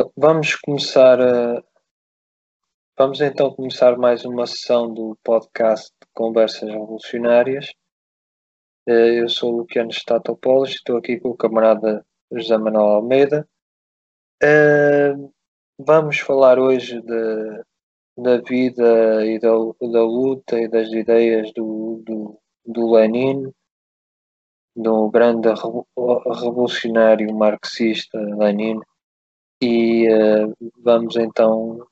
Então, vamos começar a. Vamos então começar mais uma sessão do podcast de Conversas Revolucionárias. Eh, eu sou o Luciano Statopoulos, estou aqui com o camarada José Manuel Almeida. Eh, vamos falar hoje de, da vida e da, da luta e das ideias do, do, do Lenin, do grande revolucionário marxista Lenin, e uh, vamos então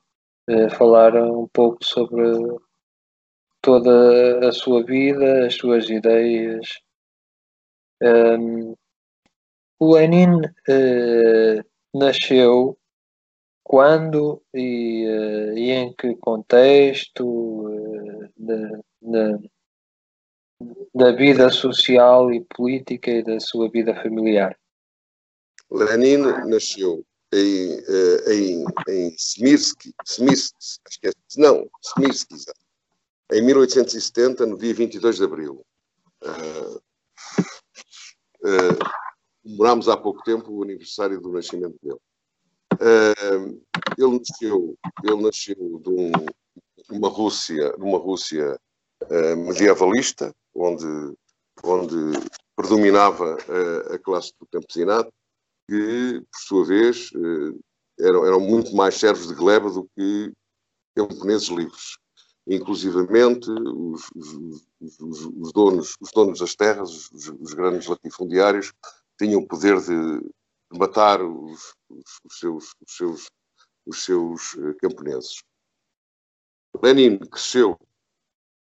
uh, falar um pouco sobre toda a sua vida, as suas ideias. Um, o Lenin uh, nasceu quando e, e, em que contexto da vida social e política e da sua vida familiar? Lenin nasceu em, eh, em, em Smirsky, Smirsky, acho que é, não, Smirsky, em 1870, no dia 22 de abril. Uh, uh, morámos há pouco tempo o aniversário do nascimento dele. Uh, ele nasceu, ele nasceu de um, uma Rússia, numa Rússia medievalista, onde, onde predominava a classe do campesinato, que, por sua vez, eh, eram, eram muito mais servos de gleba do que camponeses livres. Inclusivamente, os, os, os, os, donos, os donos das terras, os, grandes latifundiários, tinham o poder de, matar os, seus, os seus, os seus eh, camponeses. Lenin cresceu,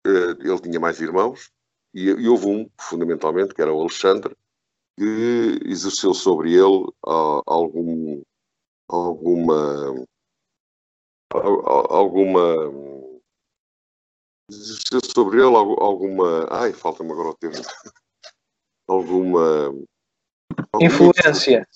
eh, ele tinha mais irmãos, e, e houve um, fundamentalmente, que era o Alexandre, que exerceu sobre ele uh, algum, alguma alguma exerceu sobre ele alguma ai falta-me agora o termo alguma, alguma influência.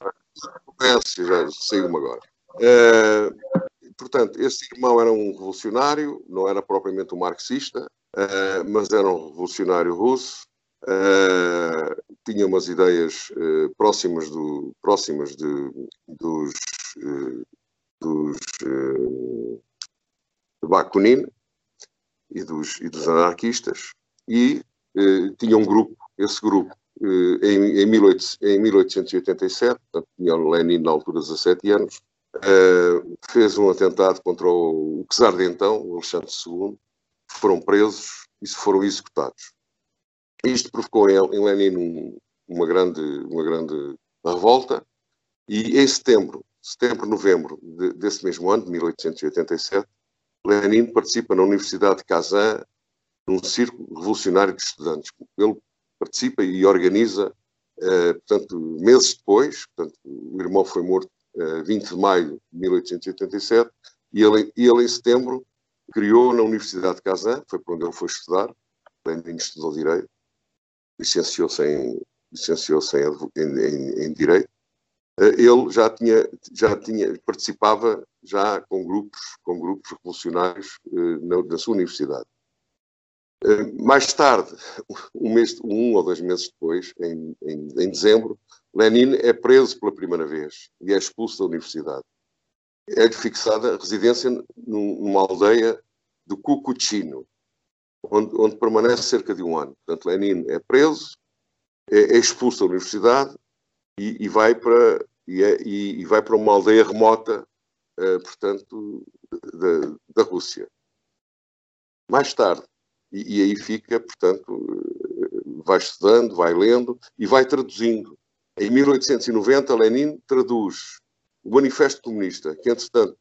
Influência já saiu-me agora. Uh, portanto esse irmão era um revolucionário não era propriamente um marxista uh, mas era um revolucionário russo Uh, tinha umas ideias uh, próximas, do, próximas de, dos, uh, dos Bakunin e dos, e dos anarquistas e tinha um grupo, esse grupo em, em, 18, em 1887, portanto, tinha Lenin na altura de 17 anos, fez um atentado contra o, o czar de então, o Alexandre II, foram presos e foram executados. Isto provocou em Lenin uma grande, uma grande revolta. E em setembro, setembro, novembro de, desse mesmo ano, de 1887, Lenin participa na Universidade de Kazan num círculo revolucionário de estudantes. Ele participa e organiza, eh, portanto, meses depois, portanto, o irmão foi morto eh, 20 de maio de 1887, e ele, ele em setembro criou na Universidade de Kazan, foi para onde ele foi estudar, Lenin estudou Direito, licenciou-se em, licenciou em, em, em, Direito, eh, ele já tinha, já tinha, participava já com grupos, com grupos revolucionários eh, na, na sua universidade. Eh, mais tarde, um, mês, um ou dois meses depois, em, em, em, dezembro, Lenin é preso pela primeira vez e é expulso da universidade. É fixada residência numa aldeia do Cucuchino, onde, onde, permanece cerca de um ano. Portanto, Lenin é preso, é, é expulso da universidade e, e vai para e, é, e, vai para uma aldeia remota, uh, portanto, da, da Rússia. Mais tarde, e, e, aí fica, portanto, eh, vai estudando, vai lendo e vai traduzindo. Em 1890, Lenin traduz o Manifesto Comunista, que, entretanto,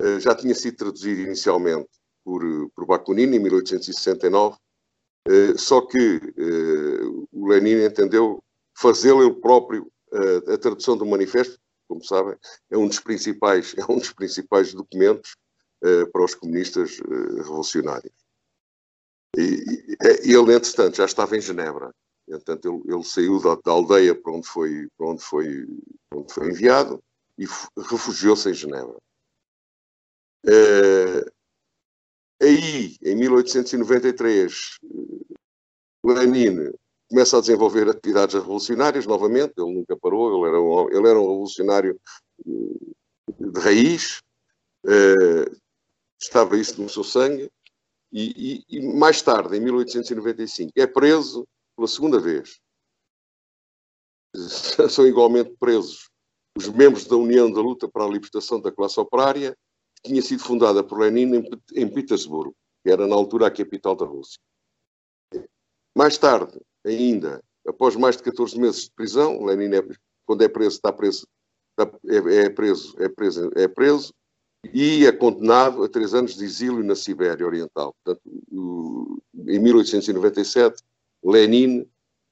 eh, já tinha sido traduzido inicialmente por, por Bakunin em 1869, eh, só que eh, o Lenin entendeu fazê-lo ele próprio eh, a tradução do manifesto, como sabem, é um dos principais, é um dos principais documentos para os comunistas revolucionários. E, ele, entretanto, já estava em Genebra. Entretanto, ele, ele saiu da, da, aldeia para onde foi, para onde foi, para onde foi enviado e refugiou-se em Genebra. Aí, em 1893, Lenin começa a desenvolver atividades revolucionárias novamente, ele nunca parou, ele era um, ele era um revolucionário eh, de raiz, uh, estava isso no seu sangue, e, e, e, mais tarde, em 1895, é preso pela segunda vez. São igualmente presos os membros da União da Luta para a Libertação da Classe Operária, tinha sido fundada por Lenin em, em Petersburgo, que era na altura a capital da Rússia. Mais tarde, ainda, após mais de 14 meses de prisão, Lenin, é, quando é preso, está preso, está, é, é, preso, é preso, é preso e é condenado a três anos de exílio na Sibéria Oriental. Portanto, em 1897, Lenin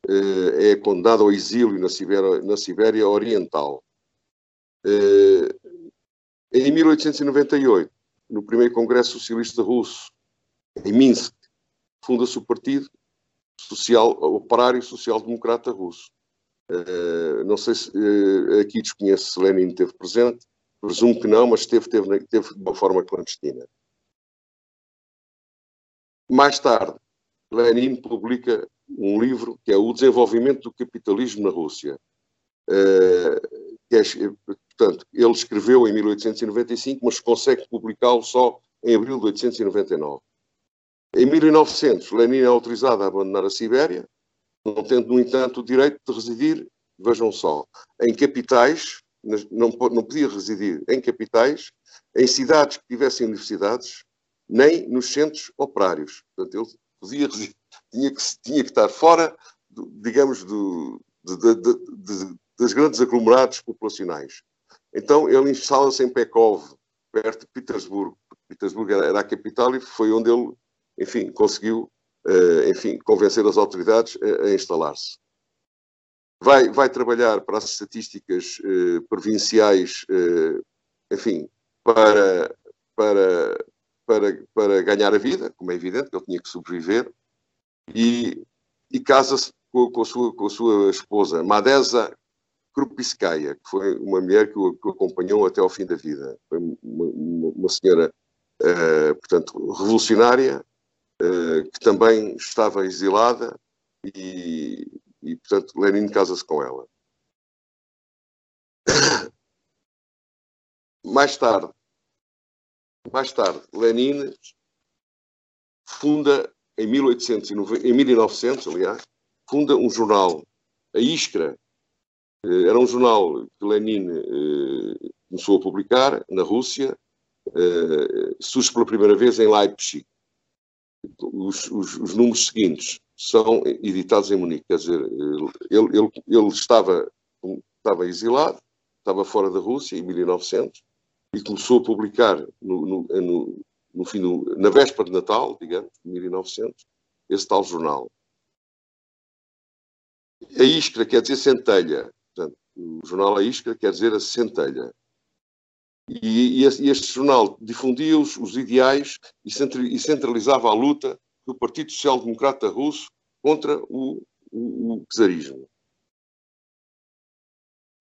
eh, é condenado ao exílio na Sibéria, na Sibéria Oriental. Eh, em 1898, no primeiro Congresso Socialista Russo, em Minsk, funda-se o Partido Social, Operário Social Democrata Russo. Uh, não sei se uh, aqui desconheço se Lenin esteve presente, presumo que não, mas esteve, esteve, esteve de uma forma clandestina. Mais tarde, Lenin publica um livro que é O Desenvolvimento do Capitalismo na Rússia. Uh, é, portanto, ele escreveu em 1895, mas consegue publicá-lo só em abril de 1899. Em 1900, Lenin é autorizado a abandonar a Sibéria, não tendo, no entanto, o direito de residir, vejam só, em capitais, não, não podia residir em capitais, em cidades que tivessem universidades, nem nos centros operários. Portanto, ele podia tinha que, tinha que estar fora, digamos, do, de, de, de, dos grandes aglomerados populacionais. Então ele instala-se em Pekov, perto de Petersburgo. Petersburgo era, a capital e foi onde ele, enfim, conseguiu, uh, enfim, convencer as autoridades a, instalar-se. Vai, vai, trabalhar para as estatísticas uh, provinciais, uh, enfim, para, para, para, para ganhar a vida, como é evidente, ele tinha que sobreviver, e, e casa-se com, com, a sua, com a sua esposa, Madesa Krupskaya, que foi uma mulher que o, que o, acompanhou até ao fim da vida. Foi uma, uma, uma senhora, uh, portanto, revolucionária, uh, que também estava exilada e, e portanto, Lenin casa-se com ela. Mais tarde, mais tarde, Lenin funda em, 1890, em 1900, aliás, funda um jornal, a Iskra. Eh, era um jornal que Lenin eh, começou a publicar na Rússia, eh, surge pela primeira vez em Leipzig. Os, os, os, números seguintes são editados em Munique, quer dizer, ele, ele, ele estava, estava exilado, estava fora da Rússia em 1900 e começou a publicar no, no, no, no fim do, na véspera de Natal, digamos, 1900, esse tal jornal. A Iskra quer dizer centelha. O jornal A Iskra quer dizer a centelha. E, e este jornal difundia os, os ideais e centralizava a luta do Partido Social Democrata Russo contra o, o, o czarismo.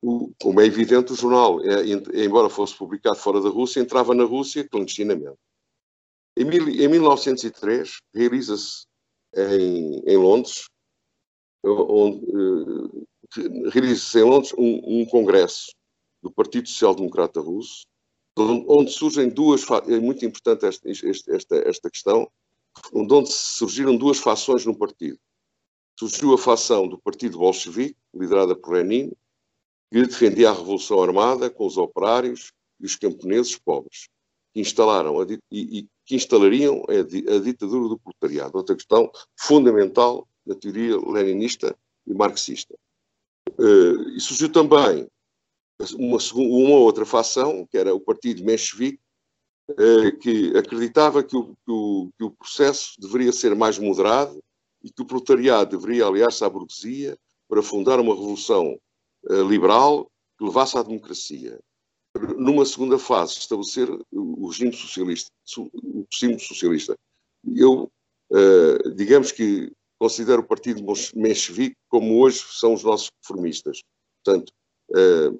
O, como é evidente, o jornal, é, embora fosse publicado fora da Rússia, entrava na Rússia clandestinamente. Em, mil, em 1903, realiza-se em, em, Londres, onde, uh, realiza-se em Londres um, um, congresso do Partido Social Democrata Russo, onde, onde surgem duas, é muito importante esta, esta, esta questão, onde surgiram duas fações no partido. Surgiu a fação do Partido Bolchevique, liderada por Lenin, que defendia a Revolução Armada com os operários e os camponeses pobres, que instalaram a, e, e que instalariam a, ditadura do proletariado. Outra questão fundamental na teoria leninista e marxista. Uh, e surgiu também uma, uma, outra facção, que era o Partido Menchevique, uh, que acreditava que o, que, o, que o, processo deveria ser mais moderado e que o proletariado deveria aliar-se à burguesia para fundar uma revolução uh, liberal que levasse à democracia numa segunda fase, estabelecer o regime socialista, o regime socialista. Eu, digamos que considero o Partido Menchevique como hoje são os nossos reformistas. Portanto, uh,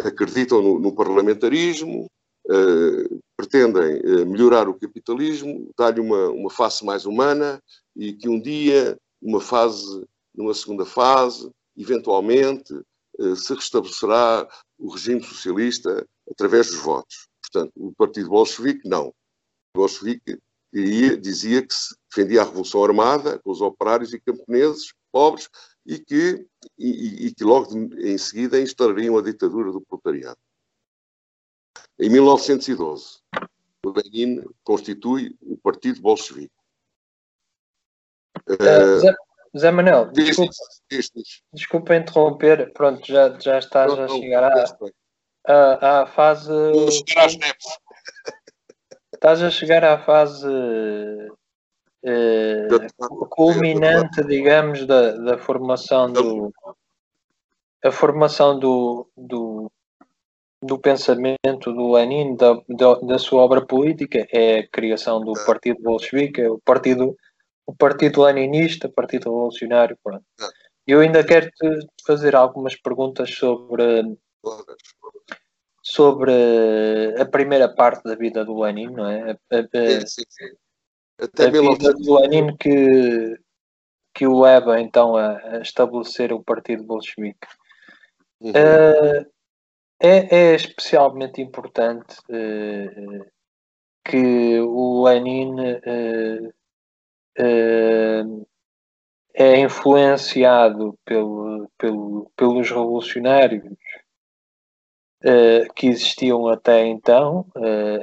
acreditam no, no parlamentarismo, uh, pretendem melhorar o capitalismo, dar-lhe uma, uma face mais humana e que um dia, numa fase, numa segunda fase, eventualmente, se restabelecerá o regime socialista através dos votos. Portanto, o Partido Bolchevique, não. O Bolchevique ia, dizia que se defendia a Revolução Armada com os operários e camponeses pobres e que, e, e que logo de, em seguida instaurariam a ditadura do proletariado. Em 1912, o Lenin constitui o Partido Bolchevique. Uh, Zé, Zé Manel, desculpa, desculpa, interromper, pronto, já, já estás não, a chegar à, à, à fase. Vou chegar às neves. Estás a chegar à fase uh, culminante, digamos, da, da formação do. A formação do, do, do pensamento do Lenin, da, da, da, sua obra política, é a criação do Partido Bolchevique, o Partido, o partido Leninista, Partido Revolucionário. Pronto. Eu ainda quero te fazer algumas perguntas sobre, sobre a primeira parte da vida do Lenin, não é? A, a, sim, sim. Até a vida do Lenin que, que o leva então a, estabelecer o Partido Bolchevique. Uhum. Uh, é, é especialmente importante uh, que o Lenin uh, é influenciado pelo, pelo, pelos revolucionários que existiam até então,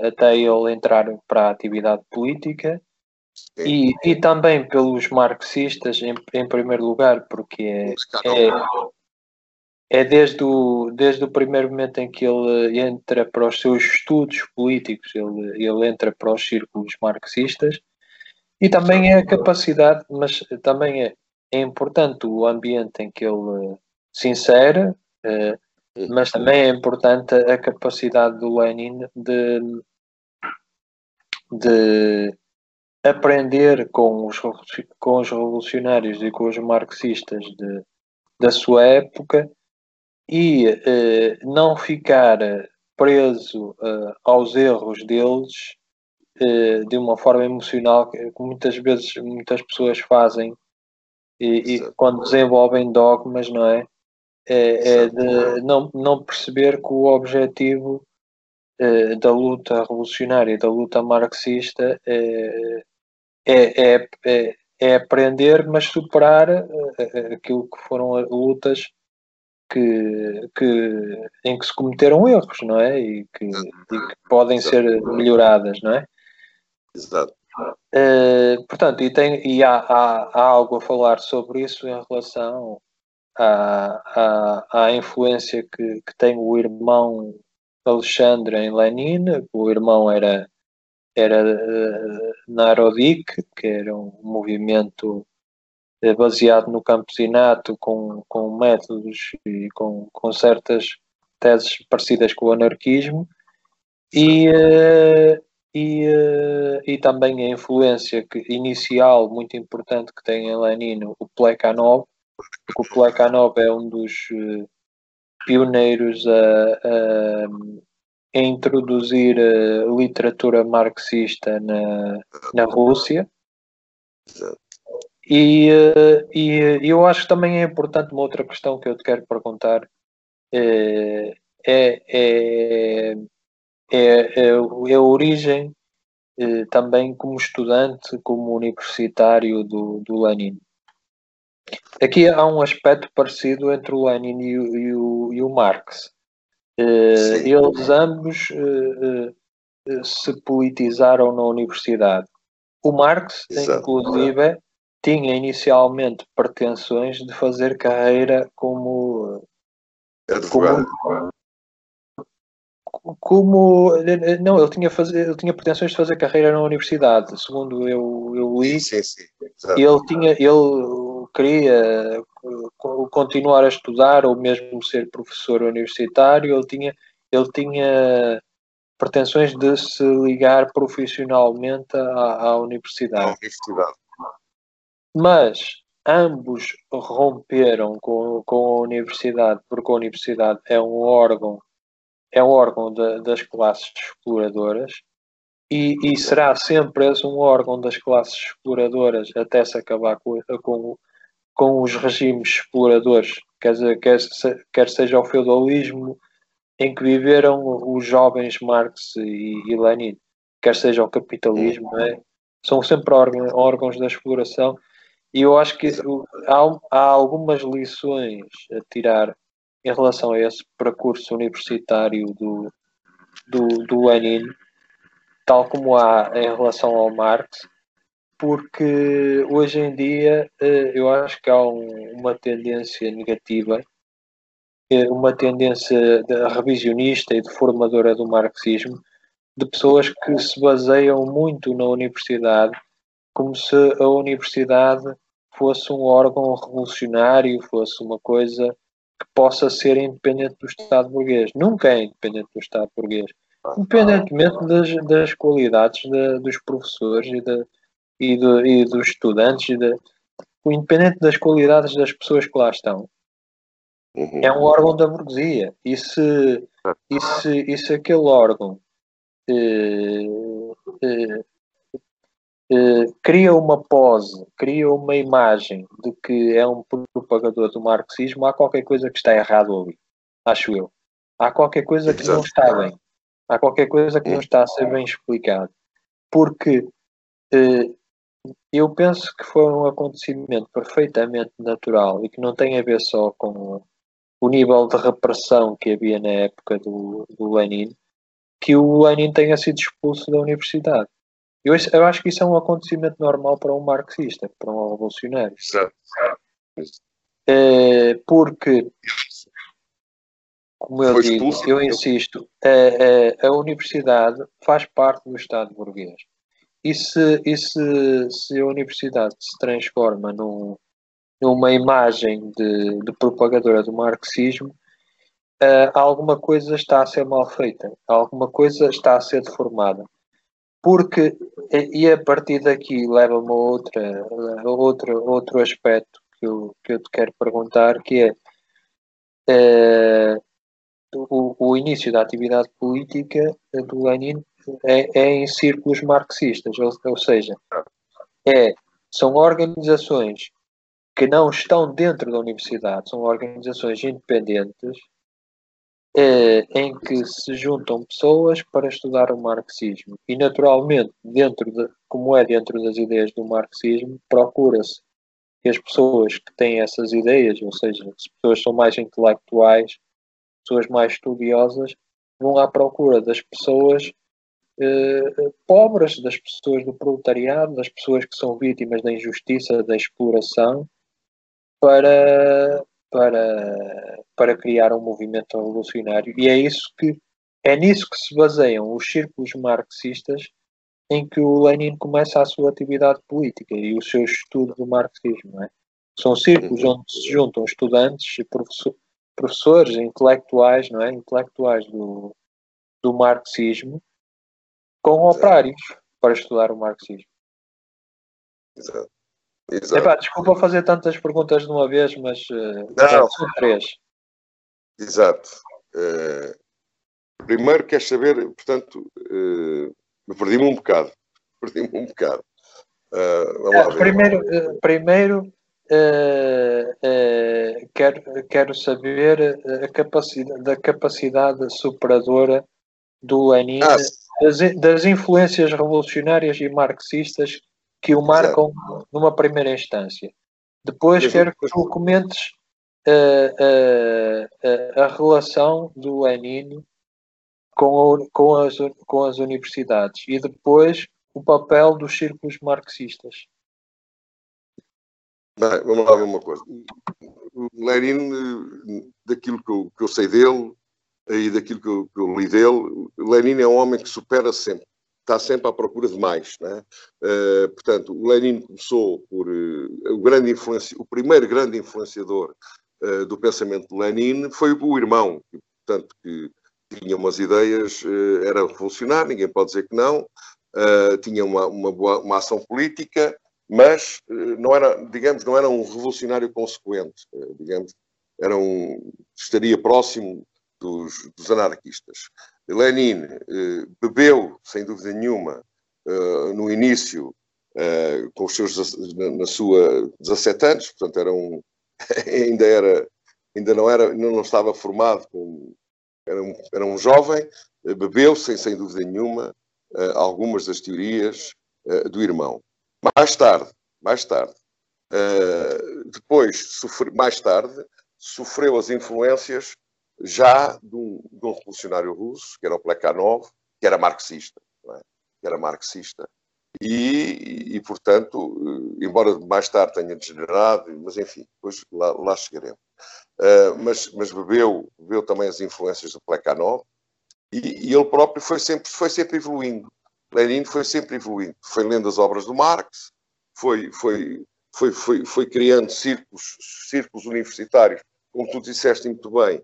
até ele entrar para a atividade política, e, e também pelos marxistas, em, em primeiro lugar, porque é, é, é desde o, desde o primeiro momento em que ele entra para os seus estudos políticos, ele, ele entra para os círculos marxistas, e também é a capacidade, mas também é, é importante o ambiente em que ele se insere, eh, mas também é importante a capacidade do Lenin de, de aprender com os, com os revolucionários e com os marxistas de, da sua época e eh, não ficar preso eh, aos erros deles eh, de uma forma emocional que muitas vezes muitas pessoas fazem e, e quando desenvolvem dogmas, não é? É, é de não, não perceber que o objetivo da luta revolucionária, da luta marxista, é, é, é, é, aprender, mas superar aquilo que foram lutas que, que, em que se cometeram erros, não é? E que, e que podem Exato. ser melhoradas, não é? Exato. Uh, portanto, e, tem, e há, há, há, algo a falar sobre isso em relação à, à, à influência que, que tem o irmão Alexandre em Lenin. O irmão era, era uh, Narodik, que era um movimento é baseado no campesinato, com, com métodos e com, com certas teses parecidas com o anarquismo, e, eh, e, eh, e também a influência que, inicial muito importante que tem em Lenin o Plekhanov, porque o Plekhanov é um dos eh, pioneiros a, a, a introduzir a literatura marxista na, na Rússia. E, eh, e eu acho que também é importante uma outra questão que eu te quero perguntar. É, é, é, é, é a origem eh, também como estudante, como universitário do, do Lenin. Aqui há um aspecto parecido entre o Lenin e o, e o, e o Marx. Eles ambos se politizaram na universidade. O Marx, Exato. inclusive, tinha inicialmente pretensões de fazer carreira como advogado. Como, como, não, ele tinha, fazer, ele tinha pretensões de fazer carreira na universidade, segundo eu, eu li. Sim, sim, ele tinha, ele queria continuar a estudar ou mesmo ser professor universitário. Ele tinha, ele tinha pretensões de se ligar profissionalmente à, à universidade. À universidade mas ambos romperam com, com a universidade, porque a universidade é um órgão, é um órgão de, das classes exploradoras e, e, será sempre esse um órgão das classes exploradoras até se acabar com, com, com os regimes exploradores, quer, dizer, quer, quer seja o feudalismo, em que viveram os jovens Marx e, e Lenin, quer seja o capitalismo, é? são sempre órgãos da exploração. E eu acho que há, há algumas lições a tirar em relação a esse percurso universitário do, do, do Lenin, tal como há em relação ao Marx, porque hoje em dia eh, eu acho que há uma tendência negativa, eh, uma tendência revisionista e deformadora do marxismo, de pessoas que se baseiam muito na universidade, como se a universidade fosse um órgão revolucionário, fosse uma coisa que possa ser independente do Estado burguês. Nunca é independente do Estado burguês. Independentemente das, das qualidades de, dos professores e, de, e, de, e dos estudantes, de, independente das qualidades das pessoas que lá estão. Uhum. É um órgão da burguesia. E se, e se, e se aquele órgão eh, eh, eh, cria uma pose, cria uma imagem de que é um propagador do marxismo, há qualquer coisa que está errado ali, acho eu. Há qualquer coisa que não está bem. Há qualquer coisa que não está a ser bem explicado. Porque eh, eu penso que foi um acontecimento perfeitamente natural e que não tem a ver só com o nível de repressão que havia na época do, do Lenin, que o Lenin tenha sido expulso da universidade. Eu, eu acho que isso é um acontecimento normal para um marxista, para um revolucionário. É, porque, como eu Foi digo, expulso, eu insisto, a, a, a, universidade faz parte do Estado burguês. E se, e se, se a universidade se transforma num, numa imagem de, de propagadora do marxismo, uh, alguma coisa está a ser mal feita, alguma coisa está a ser deformada. Porque e a partir daqui leva-me a outra, a outra, outro aspecto que eu, que eu te quero perguntar, que é, é o, o, início da atividade política do Lenin é, é em círculos marxistas, ou, ou seja, é, são organizações que não estão dentro da universidade, são organizações independentes é, em que se juntam pessoas para estudar o marxismo. E, naturalmente, dentro de, como é dentro das ideias do marxismo, procura-se que as pessoas que têm essas ideias, ou seja, as pessoas são mais intelectuais, pessoas mais estudiosas, vão à procura das pessoas eh, pobres, das pessoas do proletariado, das pessoas que são vítimas da injustiça, da exploração, para, para, para criar um movimento revolucionário. E é isso que é nisso que se baseiam os círculos marxistas em que o Lenin começa a sua atividade política e o seu estudo do marxismo. É? São círculos uhum. onde se juntam estudantes e professor, professores, intelectuais, não é? intelectuais do, do marxismo, com operários para estudar o marxismo. Exato. Exato. Epá, desculpa fazer tantas perguntas de uma vez, mas uh, Não. são três. Exato. Uh, primeiro quer saber, portanto, uh, perdi-me um bocado. Perdi-me um bocado. Uh, é, primeiro, primeiro quero, quero saber a capacidade, da capacidade superadora do Lenin, ah, das, das influências revolucionárias e marxistas que o marcam Exato. numa primeira instância. Depois quero que tu comentes uh, uh, uh, a relação do Lenin com, com, as, com as universidades e depois o papel dos círculos marxistas. Bem, vamos lá ver uma coisa. O Lenin, daquilo que eu, que eu sei dele e daquilo que eu, que eu li dele, Lenin é um homem que supera sempre está sempre à procura de mais. Né? Uh, portanto, o Lenin começou por uh, o, grande o primeiro grande influenciador uh, do pensamento de Lenin foi o irmão, que, portanto, que tinha umas ideias, era revolucionário, ninguém pode dizer que não, tinha uma, uma, boa, uma ação política, mas não era, digamos, não era um revolucionário consequente, digamos, era um, estaria próximo dos, dos anarquistas. Lenin eh, bebeu, sem dúvida nenhuma, eh, no início, eh, com os seus, na, na, sua 17 anos, portanto era um, ainda era, ainda não era, não estava formado com era um, era um jovem, bebeu, sem, sem dúvida nenhuma, algumas das teorias do irmão. Mais tarde, mais tarde, depois, sofre, mais tarde, sofreu as influências já de um, de um revolucionário russo, que era o Plekhanov, que era marxista, é? que era marxista, e, e, portanto, embora mais tarde tenha degenerado, mas enfim, depois lá, lá chegaremos. Uh, mas, mas bebeu, bebeu também as influências do Plekhanov, e, e, ele próprio foi sempre, foi sempre evoluindo. Lenin foi sempre evoluindo. Foi lendo as obras do Marx, foi, foi, foi, foi, foi criando círculos, círculos universitários, como tu disseste muito bem,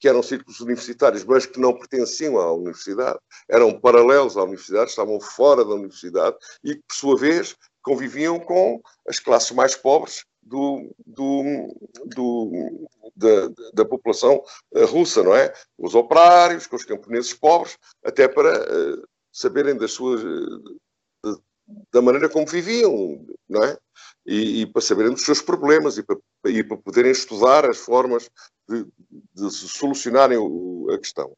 que eram círculos universitários, mas que não pertenciam à universidade, eram paralelos à universidade, estavam fora da universidade e que, por sua vez, conviviam com as classes mais pobres do, do, do, da, da, população eh, russa, não é? Os operários, com os camponeses pobres, até para uh, saberem das suas, da maneira como viviam, não é? E, e, para saberem dos seus problemas e para, e para poderem estudar as formas de, de solucionarem o, a questão.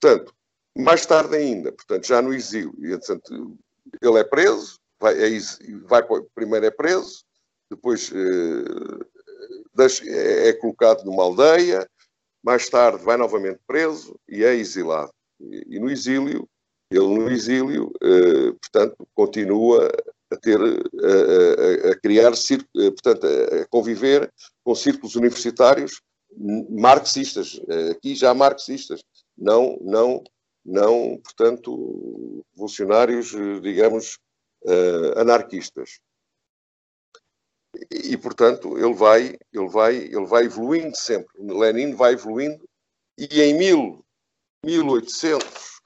Portanto, mais tarde ainda, portanto, já no exílio, e, portanto, ele é preso, vai, é, vai, primeiro é preso, depois eh, é, é colocado numa aldeia, mais tarde vai novamente preso e é exilado. E, e no exílio ele no exílio, eh, portanto, continua a ter, a, a, a criar, eh, portanto, a conviver com círculos universitários marxistas, eh, aqui já marxistas, não, não, não, portanto, revolucionários, digamos, anarquistas. E, portanto, ele vai, ele vai, ele vai evoluindo sempre. Lenin vai evoluindo e em mil, 1800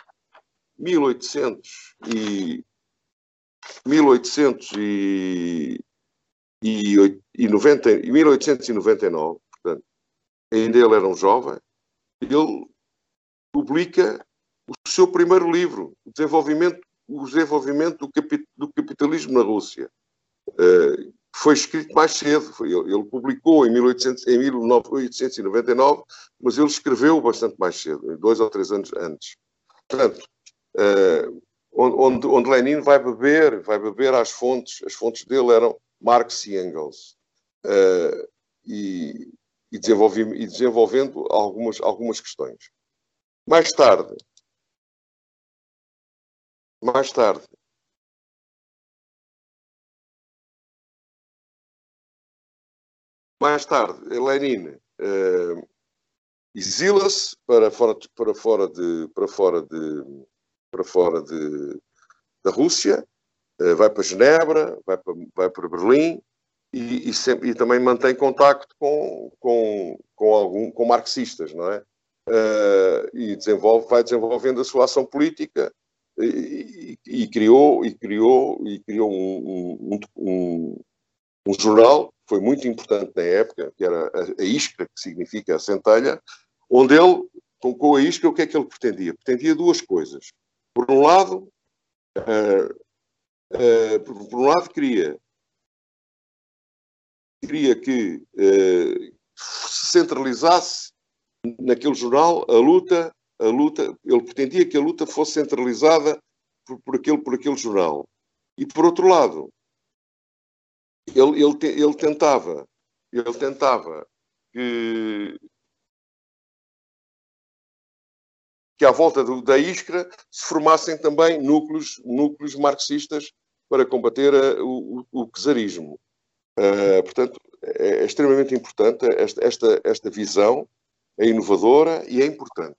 1800 e 1800 e, e, e 90, 1899, portanto, ainda ele era um jovem, ele publica o seu primeiro livro, o desenvolvimento, o desenvolvimento do capitalismo na Rússia. Uh, foi escrito mais cedo, foi, ele, ele, publicou em, 1800, em 1899, mas ele escreveu bastante mais cedo, dois ou três anos antes. Portanto, uh, onde, onde Lenin vai beber, vai beber às fontes, as fontes dele eram Marx e Engels, uh, e, e, e desenvolvendo algumas, algumas questões. Mais tarde, mais tarde, mais tarde, Lenin uh, exila-se para fora, para fora de, para fora de, para fora de, da Rússia, eh, vai para Genebra, vai para, vai para Berlim e, e, sempre, e também mantém contacto com, com, com, algum, com marxistas, não é? Uh, e desenvolve, vai desenvolvendo a sua ação política e, e, criou, e criou, e criou um, um, um, um, jornal que foi muito importante na época, que era a, a Iskra, que significa a centelha, onde ele, com a Iskra, o que é que ele pretendia? Pretendia duas coisas. Por um lado, uh, uh, por, um lado queria, queria que uh, se centralizasse naquele jornal a luta, a luta, ele pretendia que a luta fosse centralizada por, por aquele, por aquele jornal. E por outro lado, ele, ele, ele tentava, ele tentava que que à volta do, da Iskra se formassem também núcleos, núcleos marxistas para combater uh, o, o, czarismo. Uh, portanto, é, é, extremamente importante esta, esta, esta visão, é inovadora e é importante.